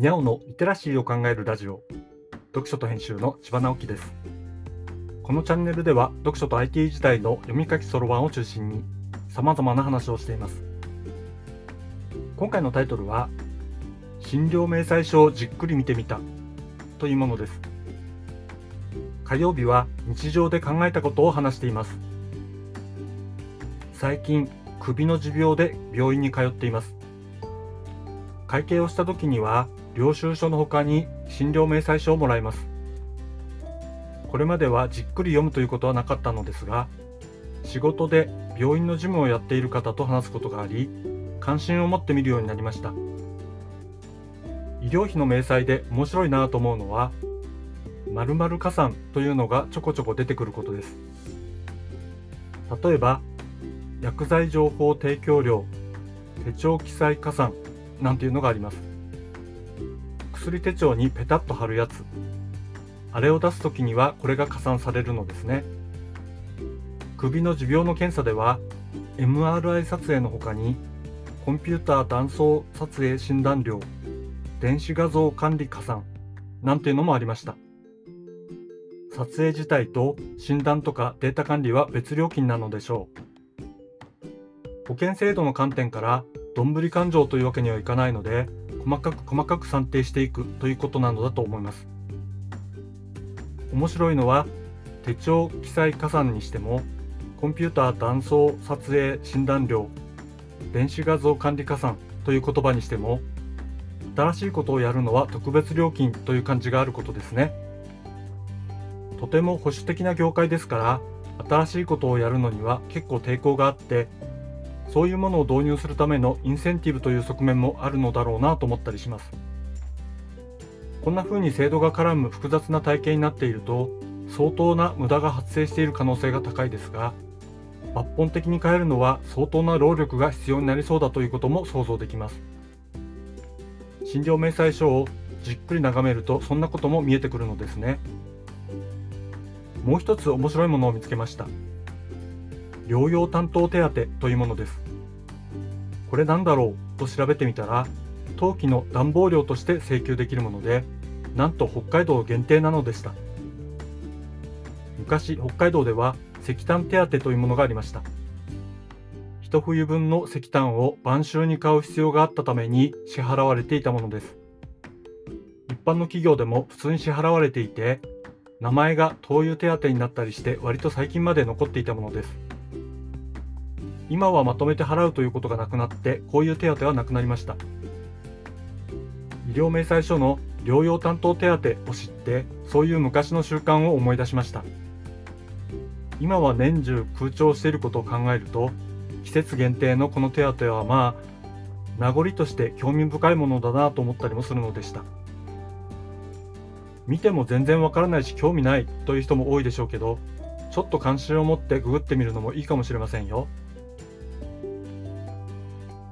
にゃおのリテラシーを考えるラジオ。読書と編集の千葉直樹です。このチャンネルでは読書と IT 時代の読み書きそろばんを中心に様々な話をしています。今回のタイトルは診療明細書をじっくり見てみたというものです。火曜日は日常で考えたことを話しています。最近首の持病で病院に通っています。会計をした時には領収書の他に診療明細書をもらいます。これまではじっくり読むということはなかったのですが仕事で病院の事務をやっている方と話すことがあり関心を持って見るようになりました。医療費の明細で面白いなと思うのは〇〇加算というのがちょこちょこ出てくることです。例えば薬剤情報提供料手帳記載加算なんていうのがあります。薬手帳にペタッと貼るやつ。あれを出す時にはこれが加算されるのですね。首の持病の検査では MRI 撮影の他にコンピューター断層撮影診断料電子画像管理加算なんていうのもありました。撮影自体と診断とかデータ管理は別料金なのでしょう。保険制度の観点からどんぶり勘定というわけにはいかないので細かく細かく算定していくということなのだと思います。面白いのは手帳記載加算にしてもコンピューター断層撮影診断料電子画像管理加算という言葉にしても新しいことをやるのは特別料金という感じがあることですね。とても保守的な業界ですから新しいことをやるのには結構抵抗があってそういうものを導入するためのインセンティブという側面もあるのだろうなと思ったりします。こんな風に制度が絡む複雑な体系になっていると相当な無駄が発生している可能性が高いですが抜本的に変えるのは相当な労力が必要になりそうだということも想像できます。診療明細書をじっくり眺めるとそんなことも見えてくるのですね。もう一つ面白いものを見つけました。療養担当手当というものです。これなんだろう？と調べてみたら、冬季の暖房料として請求できるもので、なんと北海道限定なのでした。昔、北海道では石炭手当というものがありました。一冬分の石炭を晩秋に買う必要があったために支払われていたものです。一般の企業でも普通に支払われていて、名前が灯油手当になったりして割と最近まで残っていたものです。今はまとめて払うということがなくなってこういう手当はなくなりました。医療明細書の療養担当手当を知ってそういう昔の習慣を思い出しました。今は年中空調していることを考えると季節限定のこの手当はまあ名残として興味深いものだなと思ったりもするのでした。見ても全然わからないし興味ないという人も多いでしょうけどちょっと関心を持ってググってみるのもいいかもしれませんよ。